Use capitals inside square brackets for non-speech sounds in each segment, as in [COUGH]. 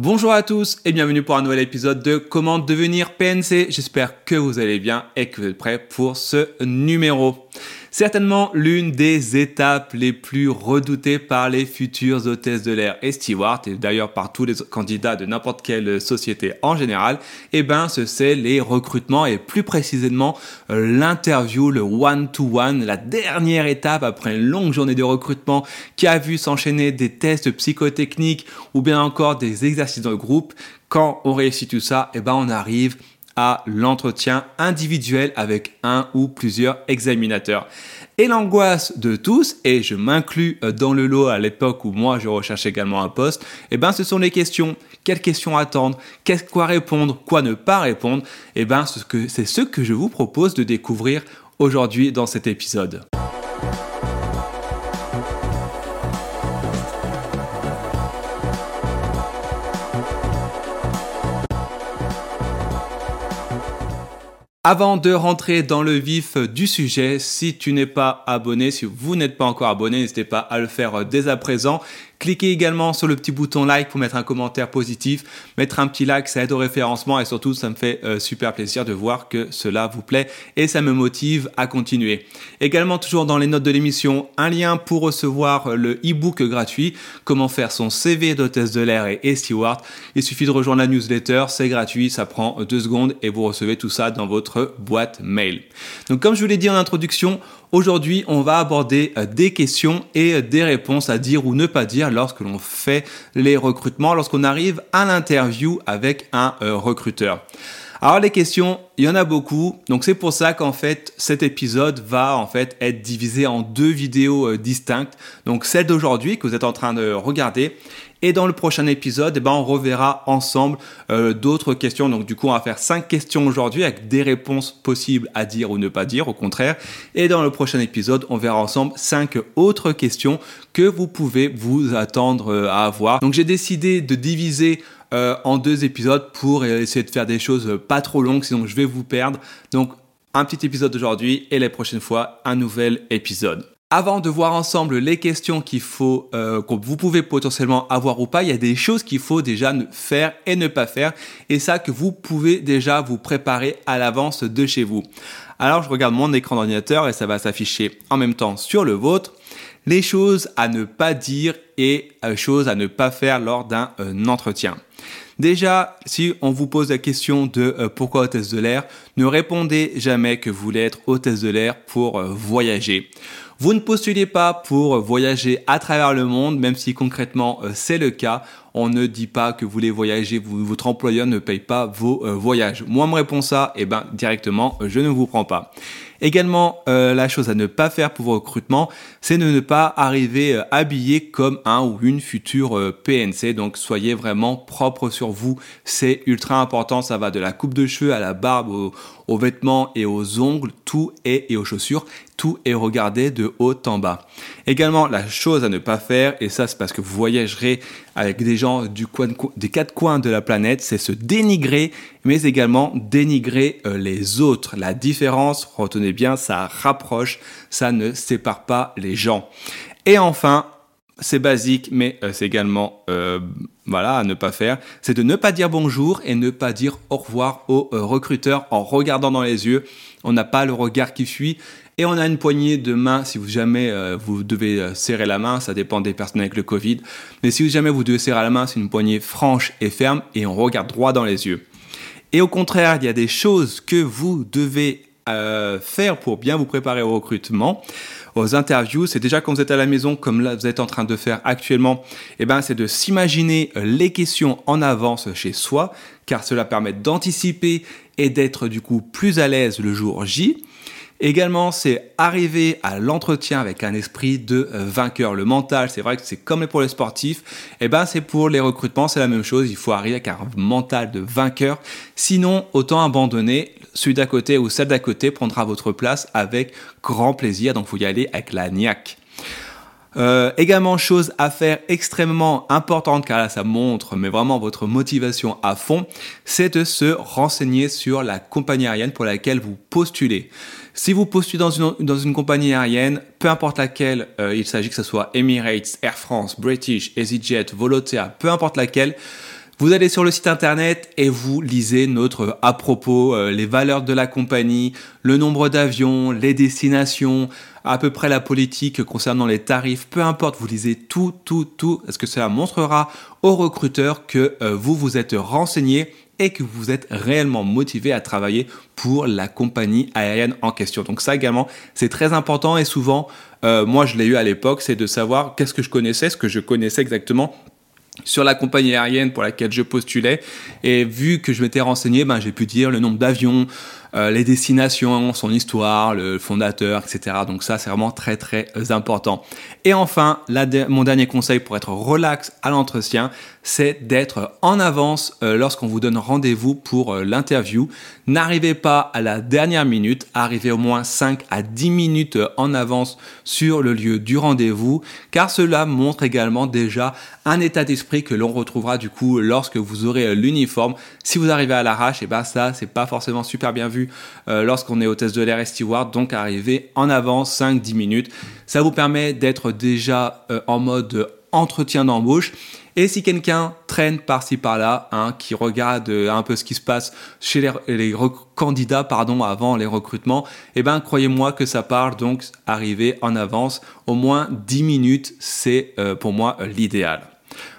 Bonjour à tous et bienvenue pour un nouvel épisode de Comment devenir PNC. J'espère que vous allez bien et que vous êtes prêts pour ce numéro. Certainement l'une des étapes les plus redoutées par les futures hôtesses de l'air et stewards, et d'ailleurs par tous les candidats de n'importe quelle société en général, eh ben, ce c'est les recrutements et plus précisément euh, l'interview, le one-to-one, la dernière étape après une longue journée de recrutement qui a vu s'enchaîner des tests psychotechniques ou bien encore des exercices de groupe. Quand on réussit tout ça, eh ben, on arrive à l'entretien individuel avec un ou plusieurs examinateurs. Et l'angoisse de tous, et je m'inclus euh, dans le lot à l'époque où moi je recherche également un poste, eh ben ce sont les questions. Quelles questions attendre? Qu'est-ce quoi répondre? Quoi ne pas répondre? Eh ben c'est ce que je vous propose de découvrir aujourd'hui dans cet épisode. Avant de rentrer dans le vif du sujet, si tu n'es pas abonné, si vous n'êtes pas encore abonné, n'hésitez pas à le faire dès à présent. Cliquez également sur le petit bouton like pour mettre un commentaire positif. Mettre un petit like, ça aide au référencement et surtout, ça me fait euh, super plaisir de voir que cela vous plaît et ça me motive à continuer. Également, toujours dans les notes de l'émission, un lien pour recevoir le e-book gratuit, comment faire son CV d'hôtesse de l'air et steward. Il suffit de rejoindre la newsletter, c'est gratuit, ça prend deux secondes et vous recevez tout ça dans votre boîte mail. Donc, comme je vous l'ai dit en introduction, Aujourd'hui, on va aborder euh, des questions et euh, des réponses à dire ou ne pas dire lorsque l'on fait les recrutements, lorsqu'on arrive à l'interview avec un euh, recruteur. Alors les questions, il y en a beaucoup, donc c'est pour ça qu'en fait cet épisode va en fait être divisé en deux vidéos distinctes. Donc celle d'aujourd'hui que vous êtes en train de regarder et dans le prochain épisode, eh ben, on reverra ensemble euh, d'autres questions. Donc du coup, on va faire cinq questions aujourd'hui avec des réponses possibles à dire ou ne pas dire, au contraire. Et dans le prochain épisode, on verra ensemble cinq autres questions que vous pouvez vous attendre euh, à avoir. Donc j'ai décidé de diviser euh, en deux épisodes pour essayer de faire des choses pas trop longues, sinon je vais vous perdre. Donc un petit épisode aujourd'hui et la prochaine fois un nouvel épisode. Avant de voir ensemble les questions qu'il faut, euh, que vous pouvez potentiellement avoir ou pas, il y a des choses qu'il faut déjà faire et ne pas faire, et ça que vous pouvez déjà vous préparer à l'avance de chez vous. Alors je regarde mon écran d'ordinateur et ça va s'afficher en même temps sur le vôtre. Les choses à ne pas dire et euh, choses à ne pas faire lors d'un euh, entretien. Déjà, si on vous pose la question de euh, pourquoi hôtesse de l'air, ne répondez jamais que vous voulez être hôtesse de l'air pour voyager. Vous ne postulez pas pour voyager à travers le monde, même si concrètement c'est le cas. On ne dit pas que vous voulez voyager, votre employeur ne paye pas vos voyages. Moi, me répond ça, et eh ben directement, je ne vous prends pas. Également, euh, la chose à ne pas faire pour vos recrutements, c'est de ne pas arriver euh, habillé comme un ou une future euh, PNC. Donc soyez vraiment propre sur vous, c'est ultra important. Ça va de la coupe de cheveux à la barbe, aux, vêtements et aux ongles, tout est et aux chaussures, tout est regardé de haut en bas. Également, la chose à ne pas faire, et ça c'est parce que vous voyagerez avec des gens du des quatre coins de la planète, c'est se dénigrer, mais également dénigrer les autres. La différence, retenez bien, ça rapproche, ça ne sépare pas les gens. Et enfin, c'est basique, mais euh, c'est également euh, voilà à ne pas faire, c'est de ne pas dire bonjour et ne pas dire au revoir au euh, recruteur en regardant dans les yeux. On n'a pas le regard qui fuit et on a une poignée de main si vous jamais vous devez serrer la main, ça dépend des personnes avec le Covid. Mais si jamais vous devez serrer la main, c'est une poignée franche et ferme et on regarde droit dans les yeux. Et au contraire, il y a des choses que vous devez faire pour bien vous préparer au recrutement, aux interviews. C'est déjà quand vous êtes à la maison, comme là vous êtes en train de faire actuellement, eh ben, c'est de s'imaginer les questions en avance chez soi, car cela permet d'anticiper et d'être du coup plus à l'aise le jour J. Également, c'est arriver à l'entretien avec un esprit de euh, vainqueur. Le mental, c'est vrai que c'est comme pour les sportifs, eh ben c'est pour les recrutements, c'est la même chose. Il faut arriver avec un mental de vainqueur. Sinon, autant abandonner. Celui d'à côté ou celle d'à côté prendra votre place avec grand plaisir. Donc, faut y aller avec la niaque. Euh, également, chose à faire extrêmement importante, car là ça montre, mais vraiment votre motivation à fond, c'est de se renseigner sur la compagnie aérienne pour laquelle vous postulez. Si vous postulez dans une, compagnie aérienne, peu importe laquelle, euh, il s'agit que ce soit Emirates, Air France, British, EasyJet, Volotea, peu importe laquelle, Vous allez sur le site internet et vous lisez notre à propos, euh, les valeurs de la compagnie, le nombre d'avions, les destinations, à peu près la politique concernant les tarifs, peu importe, vous lisez tout, tout, tout, parce que cela montrera aux recruteurs que euh, vous vous êtes renseigné et que vous êtes réellement motivé à travailler pour la compagnie aérienne en question. Donc ça également, c'est très important et souvent, euh, moi je l'ai eu à l'époque, c'est de savoir qu'est-ce que je connaissais, ce que je connaissais exactement sur la compagnie aérienne pour laquelle je postulais. Et vu que je m'étais renseigné, ben, j'ai pu dire le nombre d'avions, euh, les destinations, son histoire, le fondateur, etc. Donc ça, c'est vraiment très très important. Et enfin, mon dernier conseil pour être relax à l'entretien, c'est d'être en avance euh, lorsqu'on vous donne rendez-vous pour euh, l'interview. N'arrivez pas à la dernière minute, arrivez au moins 5 à 10 minutes en avance sur le lieu du rendez-vous, car cela montre également déjà un état d'esprit que l'on retrouvera du coup lorsque vous aurez l'uniforme. Si vous arrivez à l'arrache, et eh ben ça, c'est pas forcément super bien vu euh, lorsqu'on est hôtesse de l'air et steward, donc arriver en avance 5-10 minutes. Ça vous permet d'être déjà euh, en mode entretien d'embauche. Et si quelqu'un traîne par-ci par-là, hein, qui regarde euh, un peu ce qui se passe chez les, candidats pardon, avant les recrutements, eh ben croyez-moi que ça parle donc arriver en avance au moins 10 minutes, c'est pour moi l'idéal.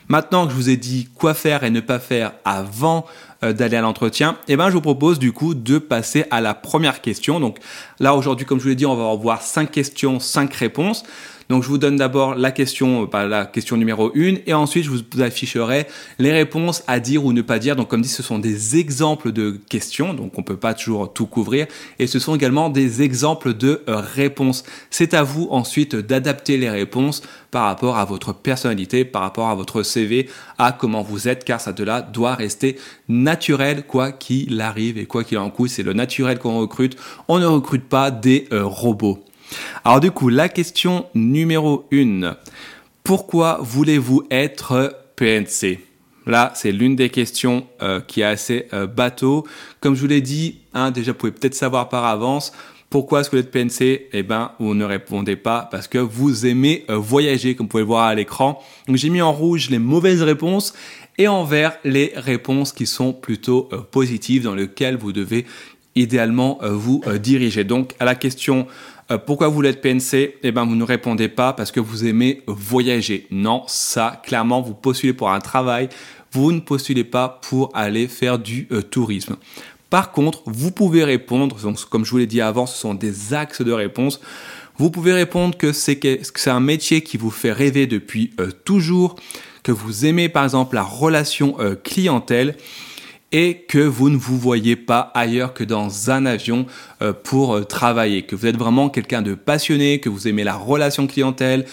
Maintenant que je vous ai dit quoi faire et ne pas faire avant euh, d'aller à l'entretien, eh ben, je vous propose du coup de passer à la première question. Donc là, aujourd'hui, comme je vous l'ai dit, on va avoir cinq questions, cinq réponses. Donc je vous donne d'abord la question, euh, la question numéro 1 et ensuite je vous afficherai les réponses à dire ou ne pas dire. Donc comme dit, ce sont des exemples de questions, donc on peut pas toujours tout couvrir et ce sont également des exemples de euh, réponses. C'est à vous ensuite d'adapter les réponses par rapport à votre personnalité, par rapport à votre CV, à comment vous êtes, car ça de là doit rester naturel quoi qu'il arrive et quoi qu'il en coûte. C'est le naturel qu'on recrute. On ne recrute pas des euh, robots. Alors du coup, la question numéro 1. Pourquoi voulez-vous être PNC Là, c'est l'une des questions euh, qui est assez euh, bateau. Comme je vous l'ai dit, hein, déjà, vous pouvez peut-être savoir par avance, pourquoi est-ce que vous êtes PNC Eh ben, vous ne répondez pas parce que vous aimez euh, voyager, comme vous pouvez le voir à l'écran. Donc, j'ai mis en rouge les mauvaises réponses et en vert les réponses qui sont plutôt positives, dans lesquelles vous devez idéalement vous diriger. Donc, à la question euh, pourquoi vous voulez être PNC Eh ben, vous ne répondez pas parce que vous aimez voyager. Non, ça, clairement, vous postulez pour un travail. Vous ne postulez pas pour aller faire du euh, tourisme. Par contre, vous pouvez répondre, donc, comme je vous l'ai dit avant, ce sont des axes de réponse. Vous pouvez répondre que c'est un métier qui vous fait rêver depuis euh, toujours, que vous aimez par exemple la relation clientèle et que vous ne vous voyez pas ailleurs que dans un avion euh, pour euh, travailler, que vous êtes vraiment quelqu'un de passionné, que vous aimez la relation clientèle.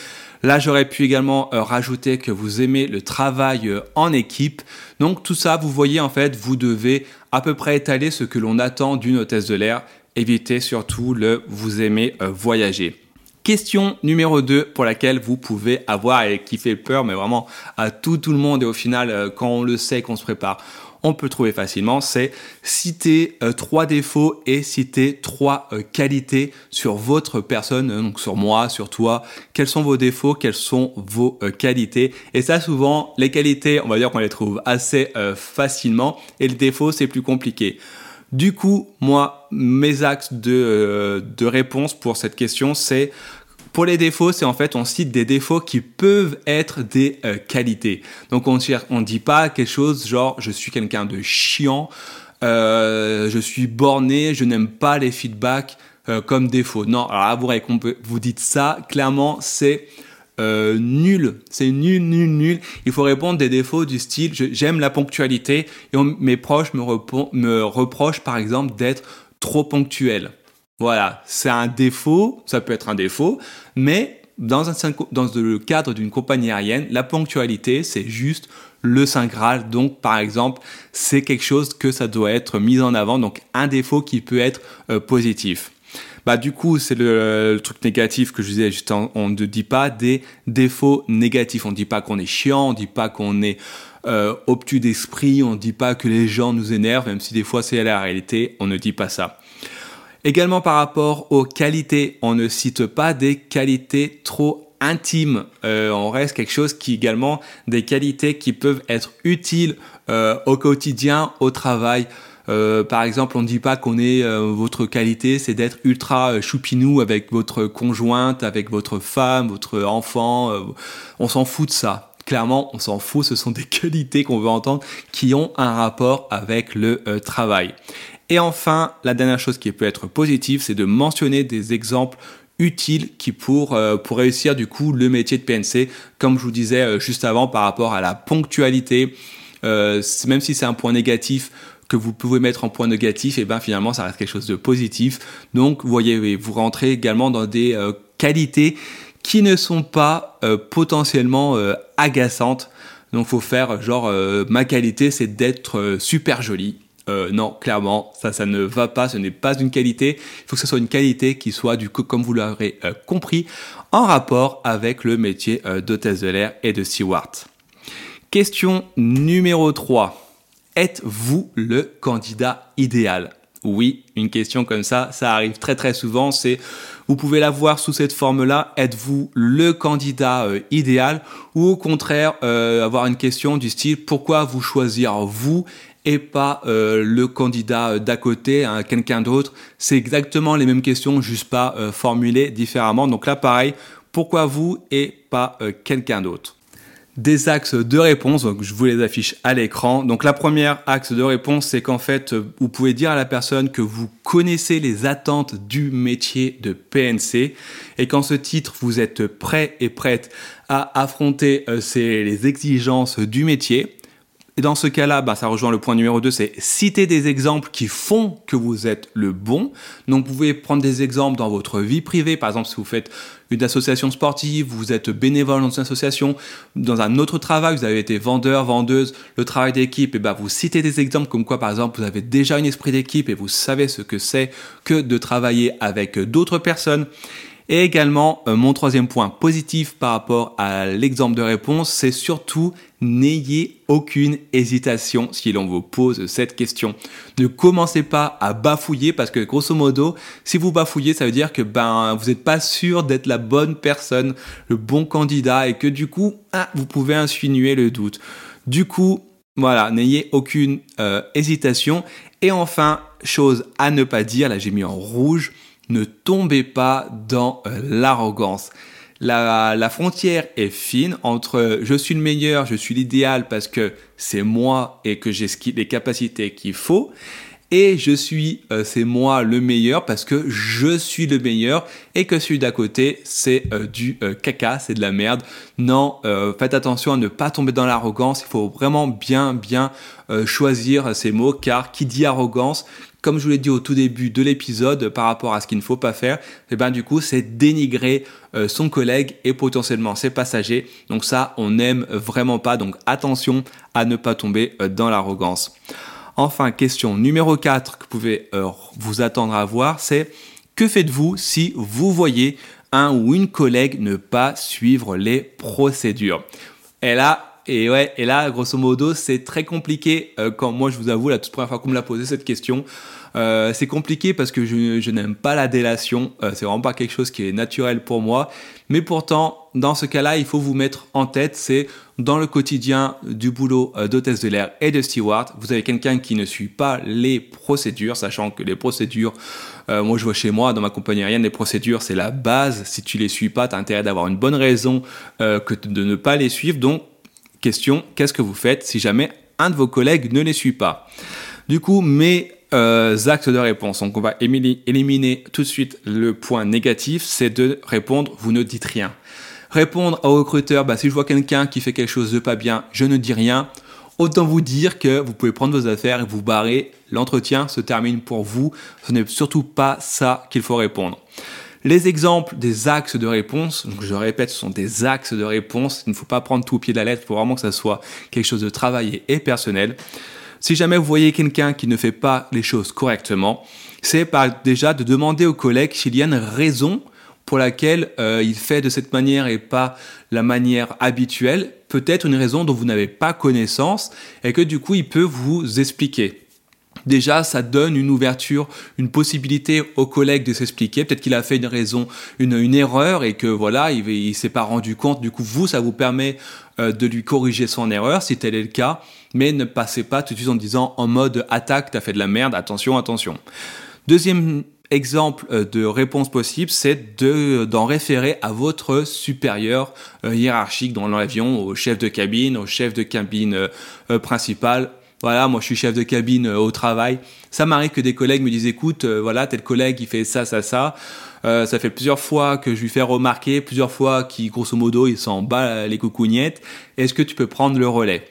Là, j'aurais pu également euh, rajouter que vous aimez le travail en équipe. Donc tout ça, vous voyez en fait, vous devez à peu près étaler ce que l'on attend d'une hôtesse de l'air. Évitez surtout le vous aimez voyager. Question numéro 2 pour laquelle vous pouvez avoir et qui fait peur, mais vraiment à tout, tout le monde et au final, quand on le sait, qu'on se prépare, on peut trouver facilement, c'est citer euh, trois défauts et citer trois euh, qualités sur votre personne, euh, donc sur moi, sur toi. Quels sont vos défauts, quelles sont vos qualités? Et ça, souvent, les qualités, on va dire qu'on les trouve assez facilement, et les défauts, c'est plus compliqué. Du coup, moi, mes axes de, de réponse pour cette question, c'est pour les défauts, c'est en fait on cite des défauts qui peuvent être des euh, qualités. Donc on ne dit pas quelque chose genre je suis quelqu'un de chiant, euh, je suis borné, je n'aime pas les feedbacks euh, comme défaut. Non, alors là vous, vous dites ça, clairement c'est nul, c'est nul, nul, nul. Il faut répondre des défauts du style j'aime la ponctualité et mes proches me, me reprochent par exemple d'être trop ponctuel. Voilà, c'est un défaut, ça peut être un défaut, mais dans, le cadre d'une compagnie aérienne, la ponctualité, c'est juste le Saint Graal. Donc, par exemple, c'est quelque chose que ça doit être mis en avant, donc un défaut qui peut être euh, positif. Bah, du coup, c'est le, truc négatif que je disais juste, on ne dit pas des défauts négatifs. On ne dit pas qu'on est chiant, on ne dit pas qu'on est euh, obtus d'esprit, on ne dit pas que les gens nous énervent, même si des fois c'est la réalité, on ne dit pas ça. Également par rapport aux qualités, on ne cite pas des qualités trop intime. Euh, on reste quelque chose qui également des qualités qui peuvent être utiles euh, au quotidien, au travail. Euh, par exemple, on ne dit pas qu'on est votre qualité, c'est d'être ultra choupinou avec votre conjointe, avec votre femme, votre enfant. on s'en fout de ça. Clairement, on s'en fout. Ce sont des [LAUGHS] qualités qu'on veut entendre qui ont un rapport avec le travail. Et enfin, la dernière chose qui peut être positive, c'est de mentionner des exemples utiles qui pour, euh, pour réussir du coup le métier de PNC, comme je vous disais euh, juste avant par rapport à la ponctualité, euh, même si c'est un point négatif que vous pouvez mettre en point négatif, et ben finalement ça reste quelque chose de positif. Donc vous voyez, vous rentrez également dans des qualités qui ne sont pas potentiellement agaçantes. Donc faut faire genre ma qualité c'est d'être super joli euh, non, clairement, ça, ça ne va pas, ce n'est pas une qualité. Il faut que ce soit une qualité qui soit, du coup, comme vous l'aurez euh, compris, en rapport avec le métier euh, de l'air et de steward. Question numéro 3. Êtes-vous le candidat idéal? Oui, une question comme ça, ça arrive très très souvent. C'est, vous pouvez la voir sous cette forme-là. Êtes-vous le candidat idéal? Ou au contraire avoir une question du style pourquoi vous choisir vous et pas euh, le candidat d'à côté, hein, quelqu'un d'autre. C'est exactement les mêmes questions, juste pas euh, formulées différemment. Donc là, pareil, pourquoi vous et pas euh, quelqu'un d'autre? Des axes de réponse, donc je vous les affiche à l'écran. Donc la première axe de réponse, c'est qu'en fait, vous pouvez dire à la personne que vous connaissez les attentes du métier de PNC et qu'en ce titre, vous êtes prêt et prête à affronter les exigences du métier. Et dans ce cas-là, bah, ça rejoint le point numéro 2, c'est citer des exemples qui font que vous êtes le bon. Donc vous pouvez prendre des exemples dans votre vie privée, par exemple si vous faites une association sportive, vous êtes bénévole dans une association, dans un autre travail, vous avez été vendeur, vendeuse, le travail d'équipe, et bah vous citez des exemples comme quoi par exemple vous avez déjà un esprit d'équipe et vous savez ce que c'est que de travailler avec d'autres personnes. Et également, euh, mon troisième point positif par rapport à l'exemple de réponse, c'est surtout n'ayez aucune hésitation si l'on vous pose cette question. Ne commencez pas à bafouiller parce que grosso modo, si vous bafouillez, ça veut dire que ben vous n'êtes pas sûr d'être la bonne personne, le bon candidat et que du coup, ah, vous pouvez insinuer le doute. Du coup, voilà, n'ayez aucune euh, hésitation. Et enfin, chose à ne pas dire, là j'ai mis en rouge, ne tombez pas dans euh, l'arrogance. La, frontière est fine entre je suis le meilleur, je suis l'idéal parce que c'est moi et que j'ai les capacités qu'il faut, et je suis, euh, c'est moi le meilleur parce que je suis le meilleur et que celui d'à côté, c'est euh, du caca, c'est de la merde. Non, faites attention à ne pas tomber dans l'arrogance. Il faut vraiment bien, bien choisir ces mots car qui dit arrogance, comme je vous l'ai dit au tout début de l'épisode par rapport à ce qu'il ne faut pas faire, et eh ben du coup c'est dénigrer euh, son collègue et potentiellement ses passagers. Donc ça on n'aime vraiment pas. Donc attention à ne pas tomber euh, dans l'arrogance. Enfin, question numéro 4 que vous pouvez euh, vous attendre à voir, c'est que faites-vous si vous voyez un ou une collègue ne pas suivre les procédures? Et là, et ouais, et là, grosso modo, c'est très compliqué. quand moi, je vous avoue, la toute première fois qu'on me l'a posé cette question, euh, c'est compliqué parce que je, n'aime pas la délation. Euh, c'est vraiment pas quelque chose qui est naturel pour moi. Mais pourtant, dans ce cas-là, il faut vous mettre en tête, c'est dans le quotidien du boulot euh, d'hôtesse de l'air et de steward, vous avez quelqu'un qui ne suit pas les procédures, sachant que les procédures, moi je vois chez moi, dans ma compagnie aérienne, les procédures c'est la base. Si tu les suis pas, tu as intérêt d'avoir une bonne raison que de ne pas les suivre. Donc, question, qu'est-ce que vous faites si jamais un de vos collègues ne les suit pas? Du coup, mais euh, actes de réponse. Donc on va éliminer tout de suite le point négatif, c'est de répondre, vous ne dites rien. Répondre au recruteur, bah, si je vois quelqu'un qui fait quelque chose de pas bien, je ne dis rien. Autant vous dire que vous pouvez prendre vos affaires et vous barrer. L'entretien se termine pour vous. Ce n'est surtout pas ça qu'il faut répondre. Les exemples des axes de réponse, donc je répète, ce sont des axes de réponse. Il ne faut pas prendre tout au pied de la lettre. Il faut vraiment que ça soit quelque chose de travaillé et personnel. Si jamais vous voyez quelqu'un qui ne fait pas les choses correctement, c'est déjà de demander au collègue s'il y a une raison pour laquelle euh, il fait de cette manière et pas la manière habituelle, peut-être une raison dont vous n'avez pas connaissance et que du coup il peut vous expliquer. Déjà ça donne une ouverture, une possibilité au collègue de s'expliquer. Peut-être qu'il a fait une raison, une, erreur et que voilà, il, s'est pas rendu compte. Du coup, vous, ça vous permet euh, de lui corriger son erreur si tel est le cas, mais ne passez pas tout de suite en disant en mode attaque, t'as fait de la merde, attention, attention. Deuxième exemple euh, de réponse possible, c'est de d'en référer à votre supérieur euh, hiérarchique dans l'avion, au chef de cabine, au chef de cabine principal, voilà, moi je suis chef de cabine euh, au travail. Ça m'arrive que des collègues me disent écoute, euh, voilà, tel collègue il fait ça, ça, ça. Euh, ça fait plusieurs fois que je lui fais remarquer, plusieurs fois qu'il grosso modo il s'en bat les coucougnettes. Est-ce que tu peux prendre le relais?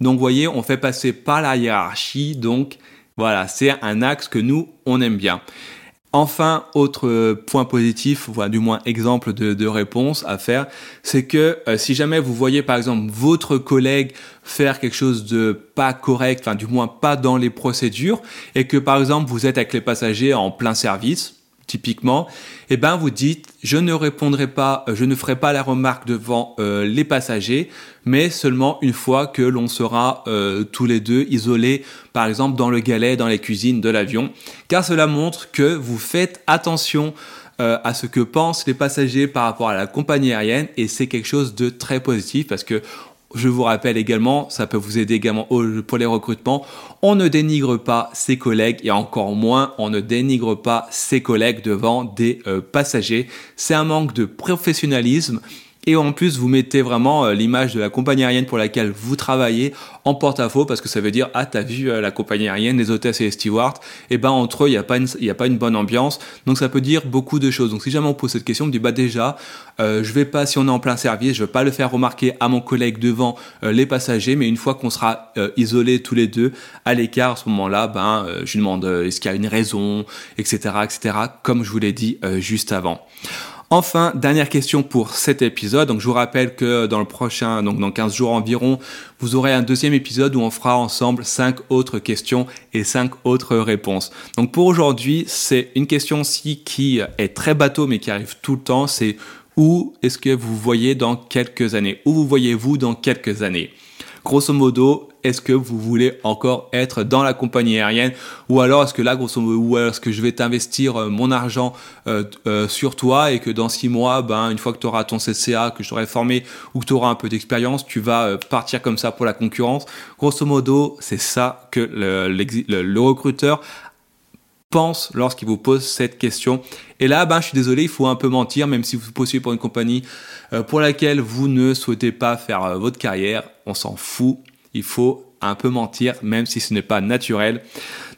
Donc vous voyez, on fait passer par la hiérarchie. Donc voilà, c'est un axe que nous on aime bien. Enfin, autre point positif, voilà, du moins exemple de, réponse à faire, c'est que euh, si jamais vous voyez par exemple votre collègue faire quelque chose de pas correct, enfin du moins pas dans les procédures, et que par exemple vous êtes avec les passagers en plein service, typiquement, eh ben vous dites je ne répondrai pas, euh, je ne ferai pas la remarque devant euh, les passagers, mais seulement une fois que l'on sera euh, tous les deux isolés, par exemple dans le galet, dans les cuisines de l'avion, car cela montre que vous faites attention à ce que pensent les passagers par rapport à la compagnie aérienne et c'est quelque chose de très positif parce que je vous rappelle également, ça peut vous aider également pour les recrutements, on ne dénigre pas ses collègues et encore moins on ne dénigre pas ses collègues devant des euh, passagers. C'est un manque de professionnalisme et en plus, vous mettez vraiment euh, l'image de la compagnie aérienne pour laquelle vous travaillez en porte-à-faux parce que ça veut dire ah t'as vu euh, la compagnie aérienne, les hôtesses et les stewards, et eh ben entre eux il n'y a pas une a pas une bonne ambiance. Donc ça peut dire beaucoup de choses. Donc si jamais on pose cette question, on me dit bah déjà euh, je vais pas si on est en plein service, je vais pas le faire remarquer à mon collègue devant euh, les passagers, mais une fois qu'on sera isolés tous les deux à l'écart à ce moment-là, ben je lui demande est-ce qu'il y a une raison, etc., etc. Comme je vous l'ai dit juste avant. Enfin, dernière question pour cet épisode. Donc, je vous rappelle que dans le prochain, donc dans 15 jours environ, vous aurez un deuxième épisode où on fera ensemble cinq autres questions et cinq autres réponses. Donc, pour aujourd'hui, c'est une question aussi qui est très bateau mais qui arrive tout le temps. C'est où est-ce que vous voyez dans quelques années? Où vous voyez-vous dans quelques années? Grosso modo, est-ce que vous voulez encore être dans la compagnie aérienne ou alors est-ce que là grosso modo ou est-ce que je vais t'investir euh, mon argent euh, euh, sur toi et que dans six mois ben une fois que tu auras ton CCA que je t'aurai formé ou que tu auras un peu d'expérience tu vas partir comme ça pour la concurrence? Grosso modo c'est ça que le, recruteur pense lorsqu'il vous pose cette question. Et là, ben, je suis désolé, il faut un peu mentir, même si vous postulez pour une compagnie pour laquelle vous ne souhaitez pas faire votre carrière, on s'en fout il faut un peu mentir, même si ce n'est pas naturel.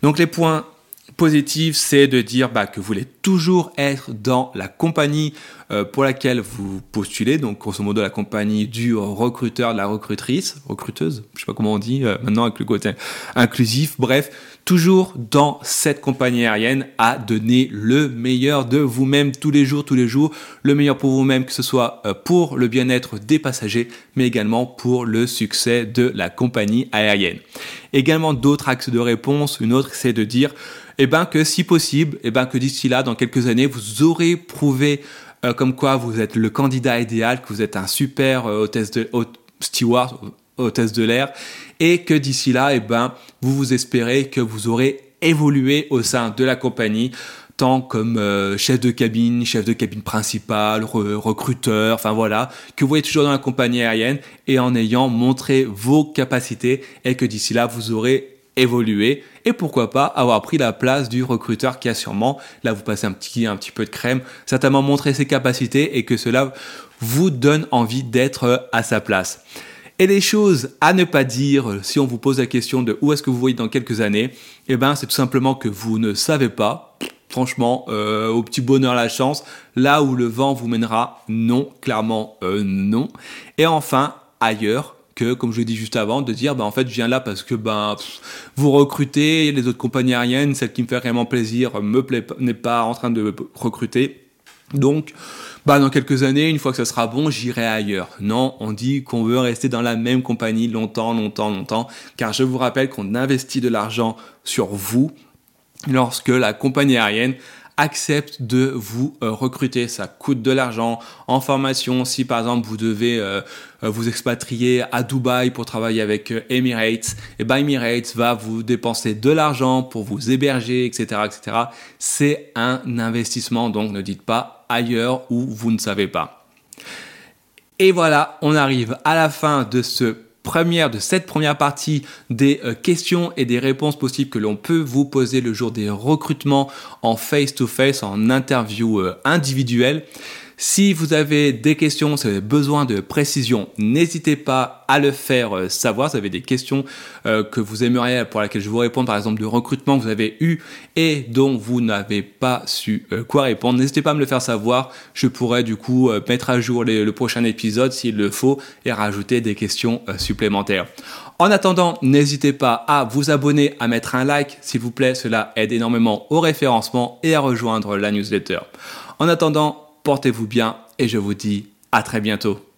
Donc les points positifs, c'est de dire bah, que vous voulez toujours être dans la compagnie euh, pour laquelle vous postulez, donc grosso modo la compagnie du recruteur, de la recrutrice, recruteuse, je sais pas comment on dit euh, maintenant avec le côté inclusif, bref, toujours dans cette compagnie aérienne à donner le meilleur de vous-même tous les jours, tous les jours, le meilleur pour vous-même, que ce soit euh, pour le bien-être des passagers, mais également pour le succès de la compagnie aérienne. Également d'autres axes de réponse, une autre c'est de dire eh ben que si possible, eh ben que d'ici là, dans quelques années, vous aurez prouvé euh, comme quoi vous êtes le candidat idéal, que vous êtes un super euh, hôtesse de steward, hôtesse de l'air, et que d'ici là, eh ben, vous vous espérez que vous aurez évolué au sein de la compagnie, tant comme euh, chef de cabine, chef de cabine principal, recruteur, enfin voilà, que vous êtes toujours dans la compagnie aérienne et en ayant montré vos capacités et que d'ici là, vous aurez évolué et pourquoi pas avoir pris la place du recruteur qui a sûrement, là vous passez un petit, un petit peu de crème, certainement montré ses capacités et que cela vous donne envie d'être à sa place. Et les choses à ne pas dire si on vous pose la question de où est-ce que vous voyez dans quelques années, eh ben c'est tout simplement que vous ne savez pas. Franchement, euh, au petit bonheur la chance, là où le vent vous mènera, non, clairement euh, non. Et enfin, ailleurs, que, comme je l'ai dit juste avant, de dire, bah, en fait, je viens là parce que ben vous recrutez, les autres compagnies aériennes, celle qui me fait vraiment plaisir, me plaît, n'est pas en train de recruter. Donc, bah, dans quelques années, une fois que ça sera bon, j'irai ailleurs. Non, on dit qu'on veut rester dans la même compagnie longtemps, longtemps, longtemps, car je vous rappelle qu'on investit de l'argent sur vous lorsque la compagnie aérienne acceptent de vous euh, recruter. Ça coûte de l'argent en formation. Si par exemple vous devez euh, euh, vous expatrier à Dubaï pour travailler avec Emirates, et eh ben Emirates va vous dépenser de l'argent pour vous héberger, etc., etc. C'est un investissement, donc ne dites pas ailleurs où vous ne savez pas. Et voilà, on arrive à la fin de ce première de cette première partie des euh, questions et des réponses possibles que l'on peut vous poser le jour des recrutements en face-to-face, en interview euh, individuelle. Si vous avez des questions, si vous avez besoin de précision, n'hésitez pas à le faire euh, savoir. Si vous avez des questions euh, que vous aimeriez pour lesquelles je vous réponds, par exemple de recrutement que vous avez eu et dont vous n'avez pas su euh, quoi répondre, n'hésitez pas à me le faire savoir. Je pourrais du coup mettre à jour le prochain épisode s'il le faut et rajouter des questions supplémentaires. En attendant, n'hésitez pas à vous abonner, à mettre un like, s'il vous plaît. Cela aide énormément au référencement et à rejoindre la newsletter. En attendant, portez-vous bien et je vous dis à très bientôt.